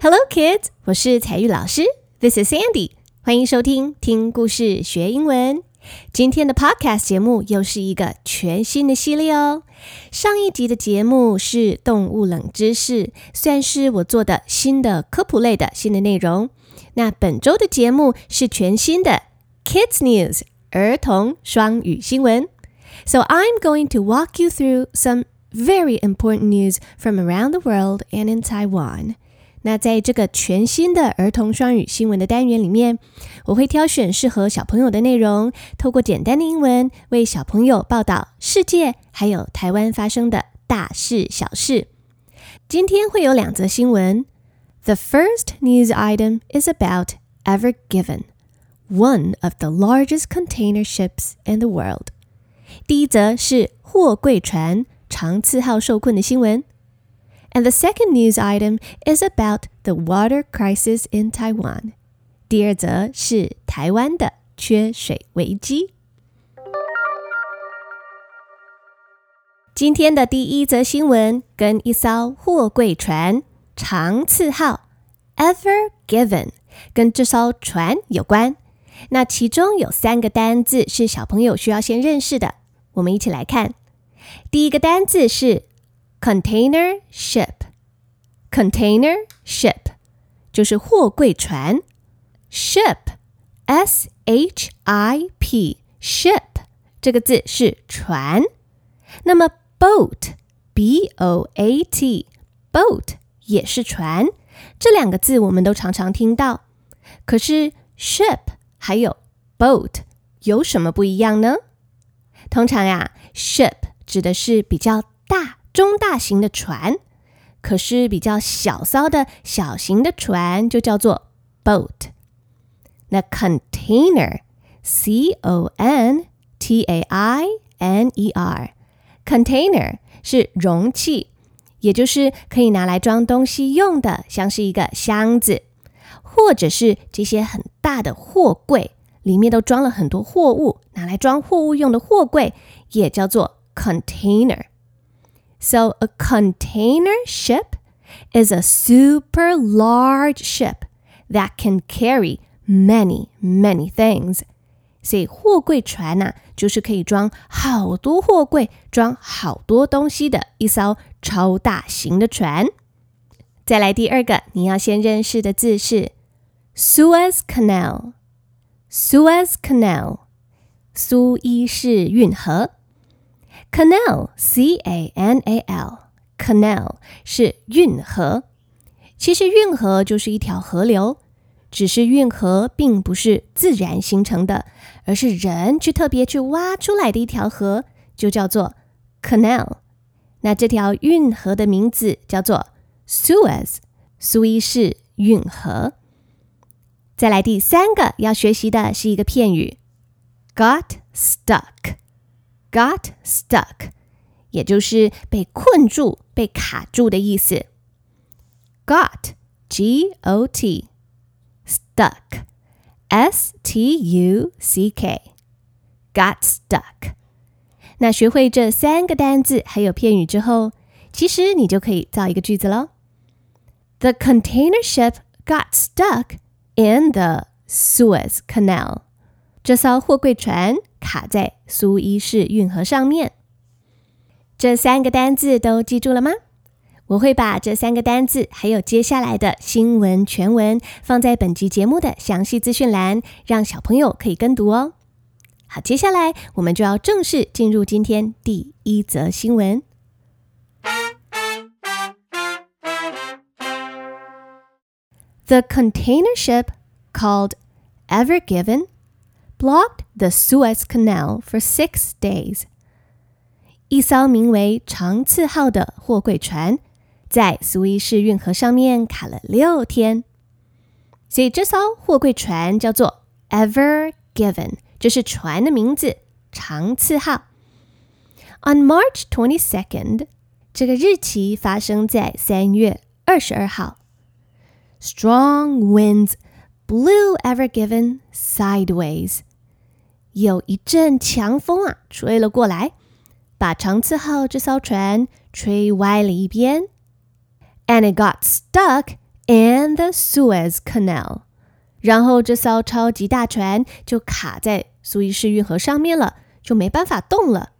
Hello, kids！我是彩玉老师，This is Sandy。欢迎收听听故事学英文。今天的 Podcast 节目又是一个全新的系列哦。上一集的节目是动物冷知识，算是我做的新的科普类的新的内容。那本周的节目是全新的 Kids News 儿童双语新闻。So I'm going to walk you through some very important news from around the world and in Taiwan. 那在这个全新的儿童双语新闻的单元里面，我会挑选适合小朋友的内容，透过简单的英文为小朋友报道世界还有台湾发生的大事小事。今天会有两则新闻。The first news item is about Ever Given, one of the largest container ships in the world. 第一则是货柜船长赐号受困的新闻。And the second news item is about the water crisis in Taiwan. 第二则是台湾的缺水危机。今天的第一则新闻跟一艘货柜船长赐号 Ever Given 跟这艘船有关。那其中有三个单字是小朋友需要先认识的，我们一起来看。第一个单字是。 Container ship，container ship 就是货柜船。ship，s h i p，ship 这个字是船。那么 boat，b o a t，boat 也是船。这两个字我们都常常听到。可是 ship 还有 boat 有什么不一样呢？通常呀，ship 指的是比较大。 中大型的船，可是比较小骚的小型的船就叫做 boat。那 container，c o n t a i n e r，container 是容器，也就是可以拿来装东西用的，像是一个箱子，或者是这些很大的货柜，里面都装了很多货物，拿来装货物用的货柜也叫做 container。So a container ship is a super large ship that can carry many, many things. 所以货柜船呐、啊，就是可以装好多货柜、装好多东西的一艘超大型的船。再来第二个，你要先认识的字是 Suez Canal。Suez Canal，苏伊士运河。 Canal, C-A-N-A-L，Canal 是运河。其实运河就是一条河流，只是运河并不是自然形成的，而是人去特别去挖出来的一条河，就叫做 Canal。那这条运河的名字叫做 Suez，苏伊士运河。再来第三个要学习的是一个片语，Got stuck。Got stuck，也就是被困住、被卡住的意思。Got，G-O-T，stuck，S-T-U-C-K，Got stuck。那学会这三个单字还有片语之后，其实你就可以造一个句子喽。The container ship got stuck in the Suez Canal。这艘货柜船 卡在苏伊士运河上面。这三个单字都记住了吗？我会把这三个单字还有接下来的新闻全文放在本集节目的详细资讯栏，让小朋友可以跟读哦。好，接下来我们就要正式进入今天第一则新闻。The container ship called Ever Given blocked the Suez Canal for six days. 一艘名为长赐号的货柜船在苏伊士运河上面卡了六天，所以这艘货柜船叫做 Ever Given，这是船的名字，长赐号。On March twenty second，这个日期发生在三月二十二号。Strong winds blew Ever Given sideways。 有一阵强风啊，吹了过来，把长赐号这艘船吹歪了一边，and it got stuck and the Suez Canal。然后这艘超级大船就卡在苏伊士运河上面了，就没办法动了。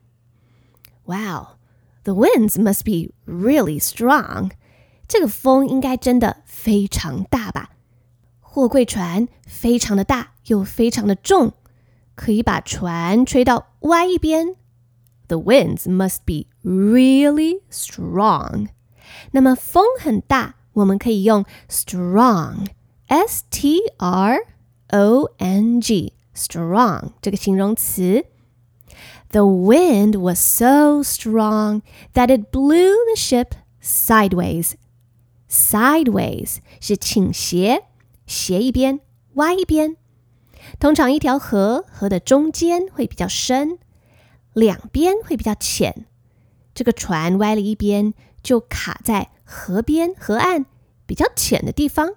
Wow, the winds must be really strong. 这个风应该真的非常大吧？货柜船非常的大，又非常的重， 可以把船吹到歪一边。The winds must be really strong. 那么风很大，我们可以用 strong。S T R O N G strong 这个形容词。The wind was so strong that it blew the ship sideways. Sideways 是倾斜，斜一边，歪一边。 通常一条河，河的中间会比较深，两边会比较浅。这个船歪了一边，就卡在河边，河岸比较浅的地方。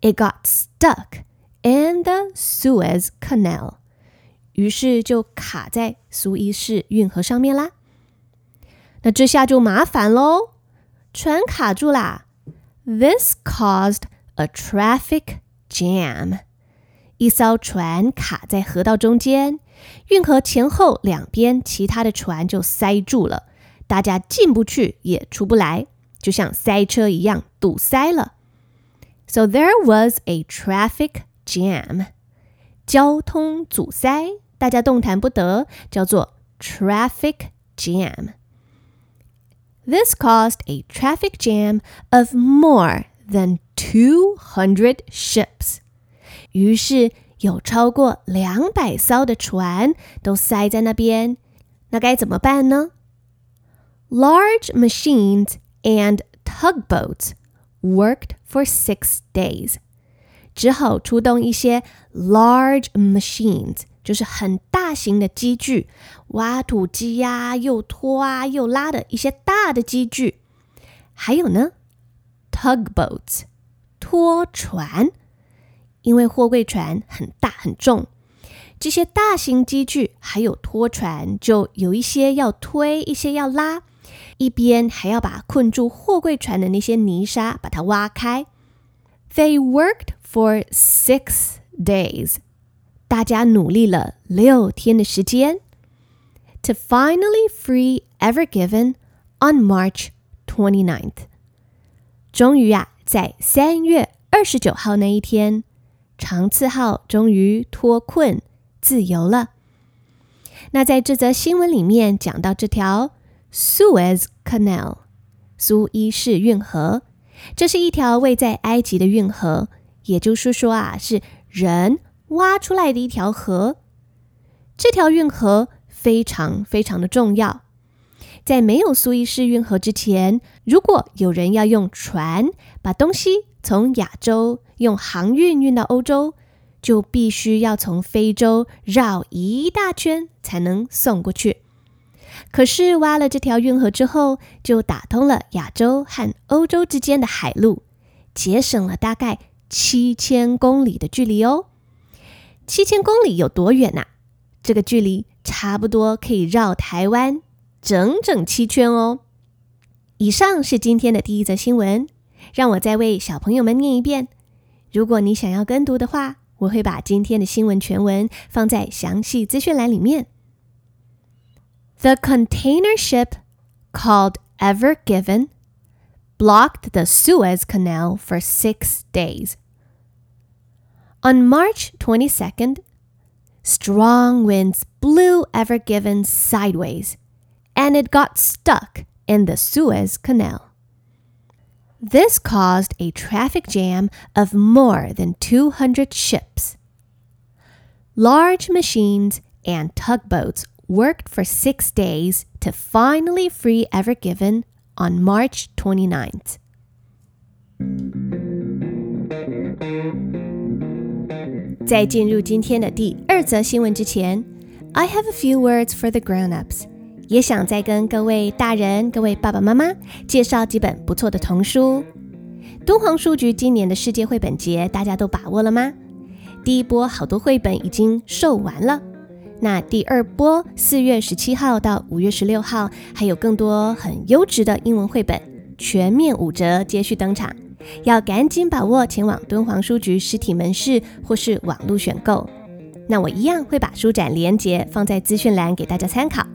It got stuck in the Suez Canal，于是就卡在苏伊士运河上面啦。那这下就麻烦喽，船卡住啦。This caused a traffic jam。一艘船卡在河道中间，运河前后两边其他的船就塞住了，大家进不去也出不来，就像塞车一样堵塞了。So there was a traffic jam，交通阻塞，大家动弹不得，叫做 traffic jam。This caused a traffic jam of more than two hundred ships。 于是有超过两百艘的船都塞在那边，那该怎么办呢？Large machines and tugboats worked for six days，只好出动一些 large machines，就是很大型的机具，挖土机呀，又拖啊又拉的一些大的机具。还有呢，tugboats，拖船，因为货柜船很大很重，这些大型机具还有拖船，就有一些要推，一些要拉。一边还要把困住货柜船的那些泥沙把它挖开。They worked for six days，大家努力了六天的时间。To finally free Ever Given on March 29th，终于啊，在三月二十九号那一天， 长赐号终于脱困自由了。那在这则新闻里面讲到这条。Suez Canal，苏伊士运河，这是一条位在埃及的运河，也就是说啊，是人挖出来的一条河。这条运河非常非常的重要。在没有苏伊士运河之前，如果有人要用船把东西从亚洲用航运运到欧洲，就必须要从非洲绕一大圈才能送过去。可是挖了这条运河之后，就打通了亚洲和欧洲之间的海路，节省了大概七千公里的距离哦。七千公里有多远呐？这个距离差不多可以绕台湾整整七圈哦。以上是今天的第一则新闻，让我再为小朋友们念一遍。如果你想要跟读的话，我会把今天的新闻全文放在详细资讯栏里面。The container ship called Ever Given blocked the Suez Canal for six days. On March 22nd, strong winds blew Ever Given sideways, and it got stuck in the Suez Canal. This caused a traffic jam of more than 200 ships. Large machines and tugboats worked for six days to finally free Ever Given on March 29th. I have a few words for the grown ups. 也想再跟各位大人、各位爸爸妈妈介绍几本不错的童书。敦煌书局今年的世界绘本节，大家都把握了吗？第一波好多绘本已经售完了。那第二波，四月十七号到五月十六号，还有更多很优质的英文绘本，全面五折接续登场，要赶紧把握前往敦煌书局实体门市或是网络选购。那我一样会把书展连接放在资讯栏给大家参考。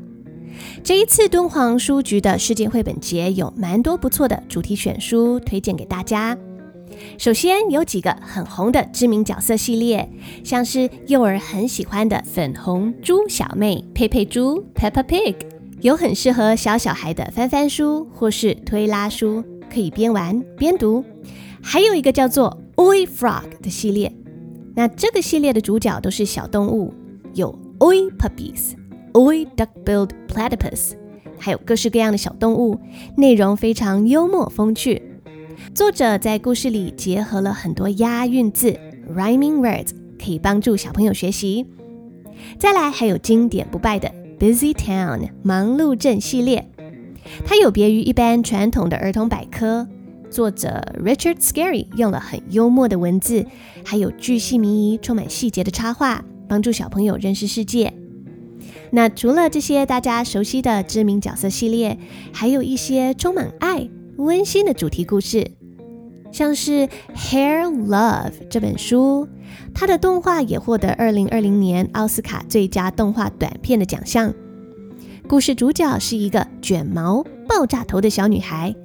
这一次敦煌书局的世界绘本节有蛮多不错的主题选书推荐给大家。首先有几个很红的知名角色系列，像是幼儿很喜欢的粉红猪小妹佩佩猪 Peppa Pig，有很适合小小孩的翻翻书或是推拉书，可以边玩边读。还有一个叫做 Oi Frog 的系列，那这个系列的主角都是小动物，有 Oi Puppies。Oi duck-billed platypus，还有各式各样的小动物，内容非常幽默风趣。作者在故事里结合了很多押韵字 （rhyming words），可以帮助小朋友学习。再来还有经典不败的 Busy Town 忙碌镇系列，它有别于一般传统的儿童百科。作者 Richard Scarry 用了很幽默的文字，还有巨细靡遗、充满细节的插画，帮助小朋友认识世界。那除了这些大家熟悉的知名角色系列，还有一些充满爱、温馨的主题故事，像是《Hair Love》这本书，它的动画也获得二零二零年奥斯卡最佳动画短片的奖项。故事主角是一个卷毛、爆炸头的小女孩，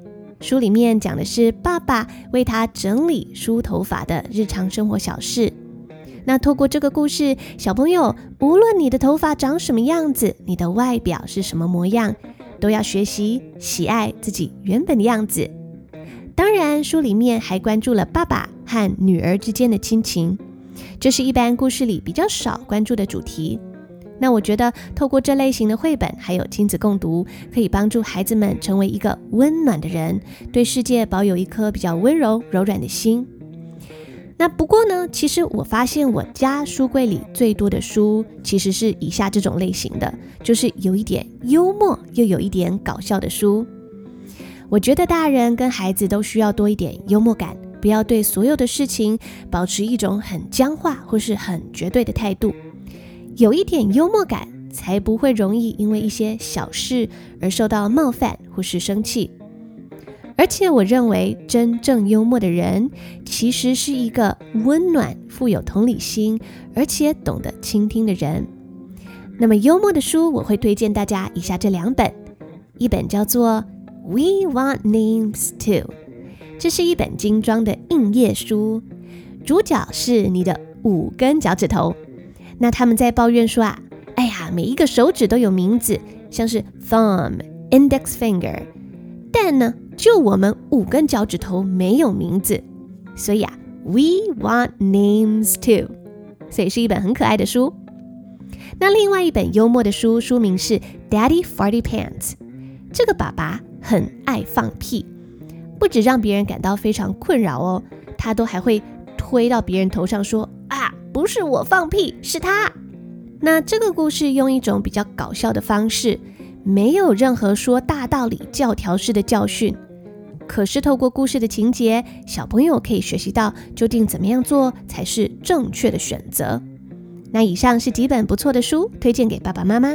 书里面讲的是爸爸为她整理梳头发的日常生活小事。那透过这个故事，小朋友无论你的头发长什么样子，你的外表是什么模样，都要学习喜爱自己原本的样子。当然，书里面还关注了爸爸和女儿之间的亲情，这是一般故事里比较少关注的主题。那我觉得，透过这类型的绘本，还有亲子共读，可以帮助孩子们成为一个温暖的人，对世界保有一颗比较温柔柔软的心。那不过呢，其实我发现我家书柜里最多的书，其实是以下这种类型的，就是有一点幽默又有一点搞笑的书。我觉得大人跟孩子都需要多一点幽默感，不要对所有的事情保持一种很僵化或是很绝对的态度。有一点幽默感，才不会容易因为一些小事而受到冒犯或是生气。而且我认为，真正幽默的人，其实是一个温暖、富有同理心，而且懂得倾听的人。那么，幽默的书我会推荐大家以下这两本，一本叫做《We Want Names Too》，这是一本精装的硬页书，主角是你的五根脚趾头。那他们在抱怨说啊，哎呀，每一个手指都有名字，像是 thumb、index finger，但呢，就我们五根脚趾头没有名字，所以啊，We want names too，所以是一本很可爱的书。那另外一本幽默的书，书名是 Daddy Farty Pants。这个爸爸很爱放屁，不止让别人感到非常困扰哦，他都还会推到别人头上说啊，不是我放屁，是他。那这个故事用一种比较搞笑的方式，没有任何说大道理、教条式的教训。可是透过故事的情节，小朋友可以学习到究竟怎么样做才是正确的选择。那以上是几本不错的书，推荐给爸爸妈妈，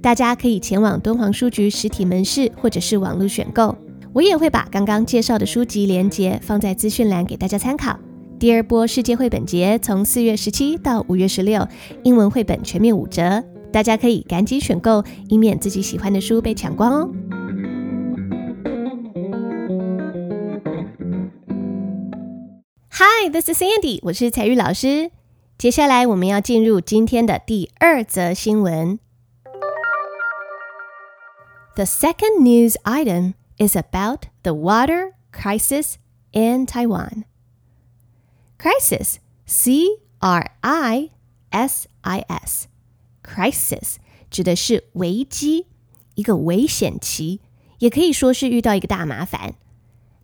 大家可以前往敦煌书局实体门市或者是网络选购。我也会把刚刚介绍的书籍连结放在资讯栏给大家参考。第二波世界绘本节从四月十七到五月十六，英文绘本全面五折，大家可以赶紧选购，以免自己喜欢的书被抢光哦。Hi, this is Sandy. 我是采玉老师。接下来我们要进入今天的第二则新闻。The second news item is about the water crisis in Taiwan. Crisis, C-R-I-S-I-S, crisis 指的是危机，一个危险期，也可以说是遇到一个大麻烦。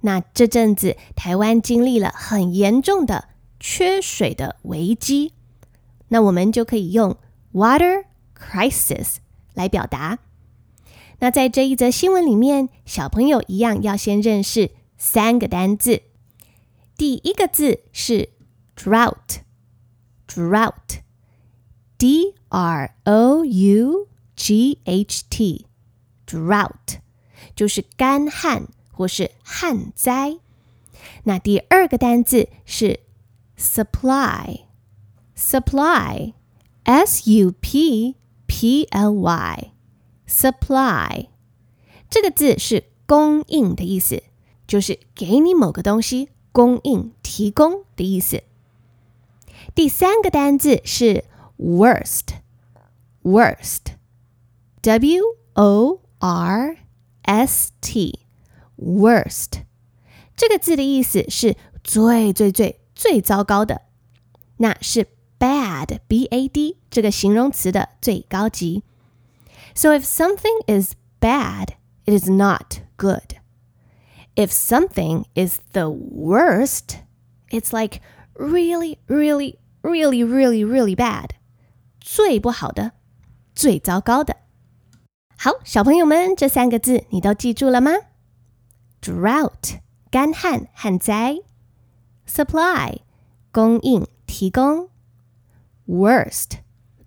那这阵子，台湾经历了很严重的缺水的危机，那我们就可以用 water crisis 来表达。那在这一则新闻里面，小朋友一样要先认识三个单字。第一个字是 drought，drought，d r o u g h t，drought 就是干旱。或是旱灾，那第二个单字是 supply，supply，s u p p l y，supply，这个字是供应的意思，就是给你某个东西供应、提供的意思。第三个单字是 worst，worst，w o r s t t，worst。这个字的意思是最最最最糟糕的，那是 bad b a d 这个形容词的最高级。So if something is bad, it is not good. If something is the worst, it's like really, really, really, really, really bad. 最不好的，最糟糕的。好，小朋友们，这三个字你都记住了吗 ？Drought。干旱、旱灾；supply，供应、提供；worst，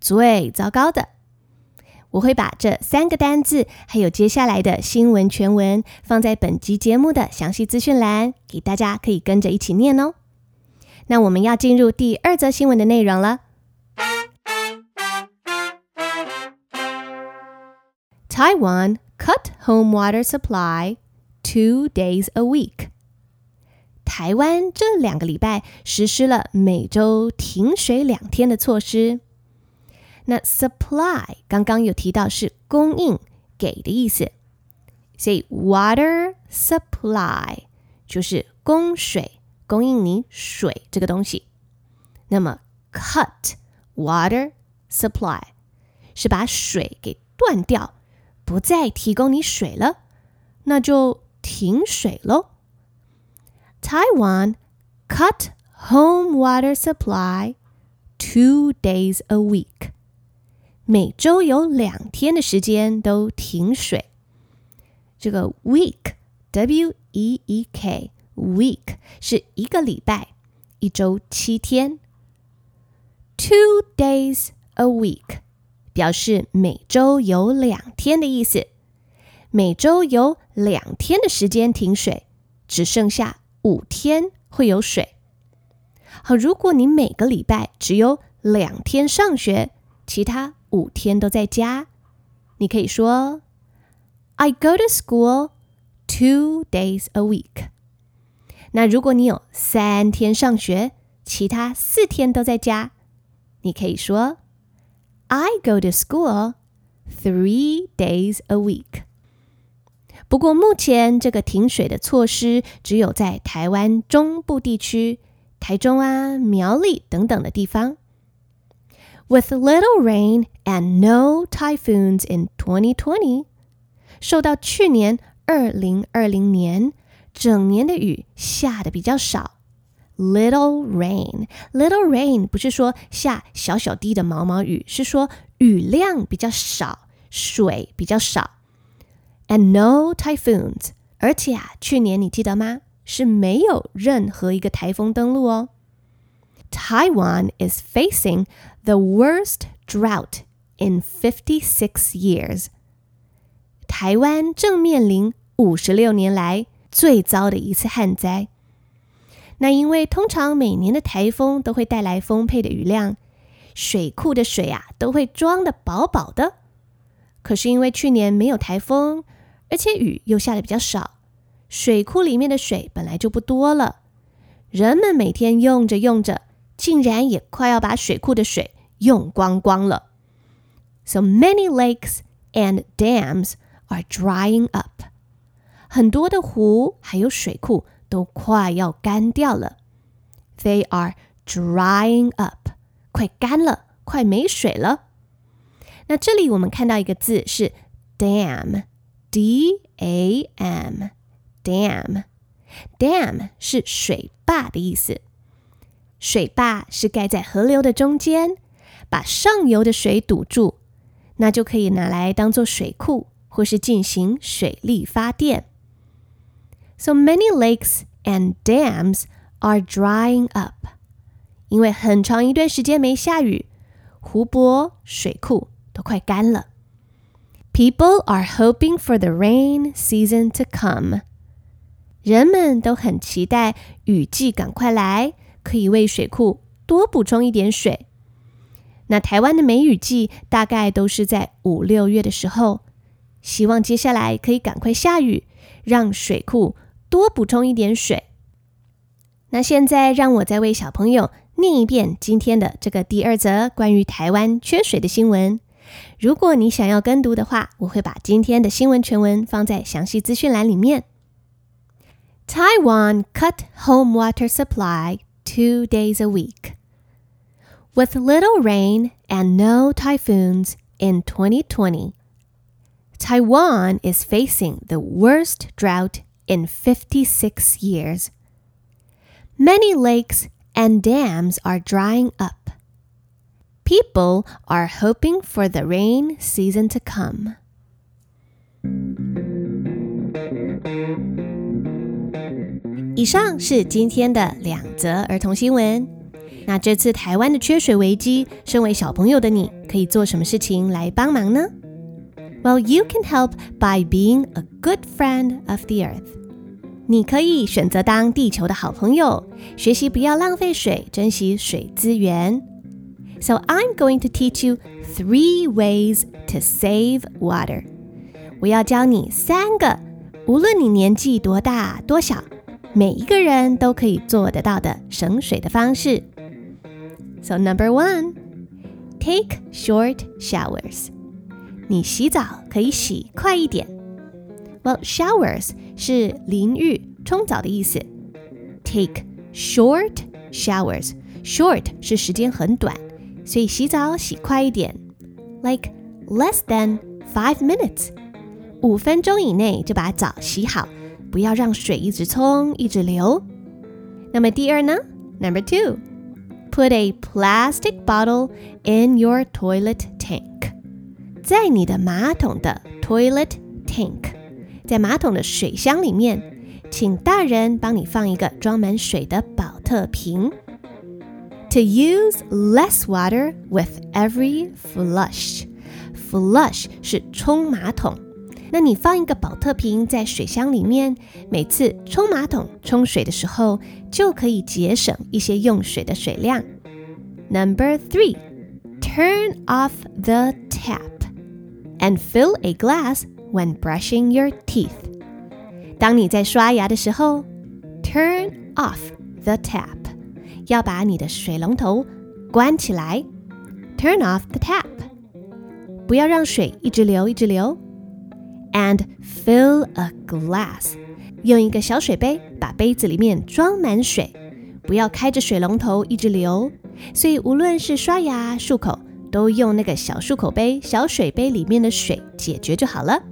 最糟糕的。我会把这三个单字，还有接下来的新闻全文，放在本集节目的详细资讯栏，给大家可以跟着一起念哦。那我们要进入第二则新闻的内容了。Taiwan cut home water supply two days a week. 台湾这两个礼拜实施了每周停水两天的措施。那 supply 刚刚有提到是供应、给的意思，所以 water supply 就是供水、供应你水这个东西。那么 cut water supply 是把水给断掉，不再提供你水了，那就停水喽。Taiwan cut home water supply two days a week。每周有两天的时间都停水。这个 week，w e e k，week 是一个礼拜，一周七天。Two days a week 表示每周有两天的意思。 每周有两天的时间停水，只剩下。五天会有水。好，如果你每个礼拜只有两天上学，其他五天都在家，你可以说：“I go to school two days a week。”那如果你有三天上学，其他四天都在家，你可以说：“I go to school three days a week。”不过，目前这个停水的措施只有在台湾中部地区、台中啊、苗栗等等的地方。With little rain and no typhoons in 2020，受到去年二零二零年整年的雨下的比较少。Little rain，little rain 不是说下小小滴的毛毛雨，是说雨量比较少，水比较少。And no typhoons，而且啊，去年你记得吗？是没有任何一个台风登陆哦。Taiwan is facing the worst drought in fifty six years。台湾正面临五十六年来最糟的一次旱灾。那因为通常每年的台风都会带来丰沛的雨量，水库的水啊都会装得饱饱的。可是因为去年没有台风。 而且雨又下的比较少，水库里面的水本来就不多了，人们每天用着用着，竟然也快要把水库的水用光光了。So many lakes and dams are drying up，很多的湖还有水库都快要干掉了。They are drying up，快干了，快没水了。那这里我们看到一个字是 dam。D A M，dam，dam 是水坝的意思。水坝是盖在河流的中间，把上游的水堵住，那就可以拿来当做水库，或是进行水力发电。So many lakes and dams are drying up，因为很长一段时间没下雨，湖泊、水库都快干了。People are hoping for the rain season to come。人们都很期待雨季赶快来，可以为水库多补充一点水。那台湾的梅雨季大概都是在五六月的时候，希望接下来可以赶快下雨，让水库多补充一点水。那现在让我再为小朋友念一遍今天的这个第二则关于台湾缺水的新闻。如果你想要跟读的话，我会把今天的新闻全文放在详细资讯栏里面。Taiwan cut home water supply two days a week. With little rain and no typhoons in 2020, Taiwan is facing the worst drought in 56 years. Many lakes and dams are drying up. People are hoping for the rain season to come. 以上是今天的两则儿童新闻。那这次台湾的缺水危机，身为小朋友的你可以做什么事情来帮忙呢？Well, you can help by being a good friend of the earth. 你可以选择当地球的好朋友，学习不要浪费水，珍惜水资源。 So I'm going to teach you three ways to save water. 我要教你三个，无论你年纪多大多小，每一个人都可以做得到的省水的方式。So number one, take short showers. 你洗澡可以洗快一点。Well, showers 是淋浴、冲澡的意思。Take short showers. Short 是时间很短， 所以洗澡洗快一点，like less than five minutes，五分钟以内就把澡洗好，不要让水一直冲一直流。那么第二呢？Number two, put a plastic bottle in your toilet tank，在你的马桶的 toilet tank。在马桶的水箱里面，请大人帮你放一个装满水的宝特瓶。 To use less water with every flush. Flush 是冲马桶。那你放一个宝特瓶在水箱里面，每次冲马桶冲水的时候，就可以节省一些用水的水量。Number three, turn off the tap and fill a glass. When brushing your teeth，当你在刷牙的时候，turn off the tap， 要把你的水龙头关起来。Turn off the tap，不要让水一直流一直流。And fill a glass，用一个小水杯把杯子里面装满水，不要开着水龙头一直流。所以无论是刷牙、漱口，都用那个小漱口杯、小水杯里面的水解决就好了。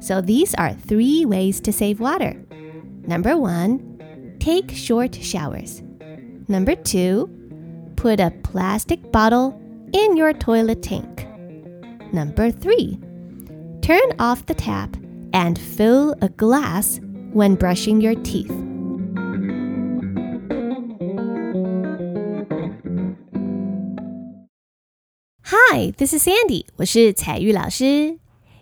So these are three ways to save water. Number one, take short showers. Number two, put a plastic bottle in your toilet tank. Number three, turn off the tap and fill a glass when brushing your teeth. Hi, this is Sandy. 我是采玉老师。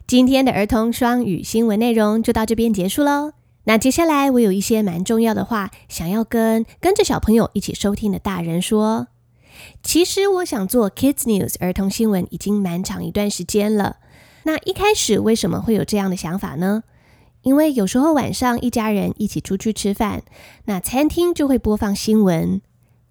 今天的儿童双语新闻内容就到这边结束喽。 那接下来我有一些蛮重要的话，想要跟跟着小朋友一起收听的大人说。其实我想做 Kids News 儿童新闻已经蛮长一段时间了。那一开始为什么会有这样的想法呢？因为有时候晚上一家人一起出去吃饭，那餐厅就会播放新闻。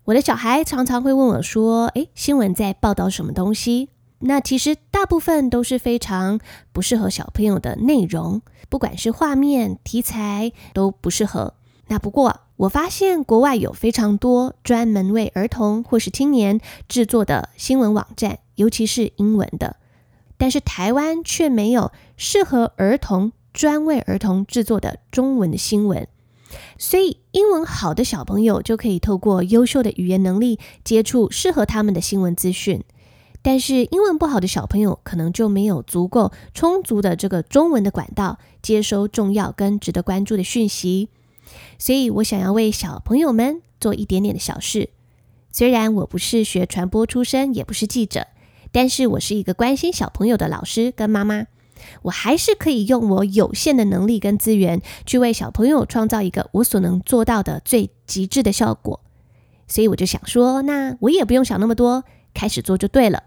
我的小孩常常会问我说：“诶，新闻在报道什么东西？”那其实大部分都是非常不适合小朋友的内容，不管是画面、题材都不适合。那不过我发现国外有非常多专门为儿童或是青年制作的新闻网站，尤其是英文的，但是台湾却没有适合儿童、专为儿童制作的中文的新闻。所以英文好的小朋友就可以透过优秀的语言能力接触适合他们的新闻资讯。但是英文不好的小朋友可能就没有足够充足的这个中文的管道接收重要跟值得关注的讯息，所以我想要为小朋友们做一点点的小事。虽然我不是学传播出身，也不是记者，但是我是一个关心小朋友的老师跟妈妈，我还是可以用我有限的能力跟资源，去为小朋友创造一个我所能做到的最极致的效果。所以我就想说，那我也不用想那么多，开始做就对了。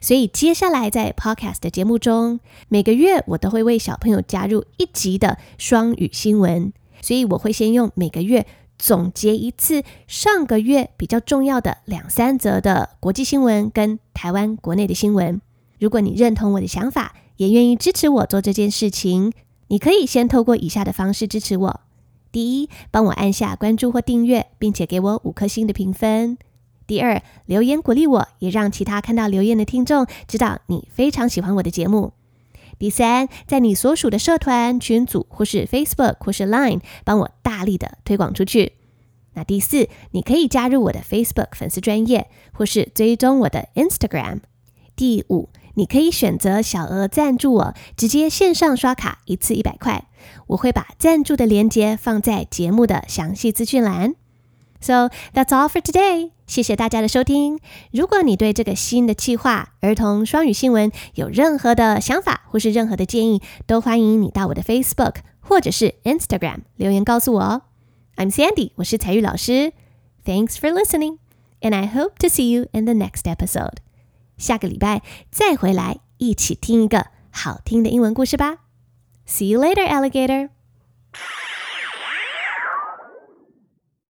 所以接下来在 Podcast 的节目中，每个月我都会为小朋友加入一集的双语新闻。所以我会先用每个月总结一次上个月比较重要的两三则的国际新闻跟台湾国内的新闻。如果你认同我的想法，也愿意支持我做这件事情，你可以先透过以下的方式支持我：第一，帮我按下关注或订阅，并且给我五颗星的评分；第二，留言鼓励我，也让其他看到留言的听众知道你非常喜欢我的节目；第三，在你所属的社团群组或是 Facebook 或是 Line，帮我大力的推广出去。那第四，你可以加入我的 Facebook 粉丝专业，或是追踪我的 Instagram。第五。你可以选择小额赞助我，直接线上刷卡一次一百块，我会把赞助的链接放在节目的详细资讯栏。So that's all for today，谢谢大家的收听。如果你对这个新的计划——儿童双语新闻有任何的想法或是任何的建议，都欢迎你到我的 Facebook 或者是 Instagram 留言告诉我哦。I'm Sandy，我是采玉老师。Thanks for listening，and I hope to see you in the next episode。下个礼拜再回来，一起听一个好听的英文故事吧。See you later, alligator.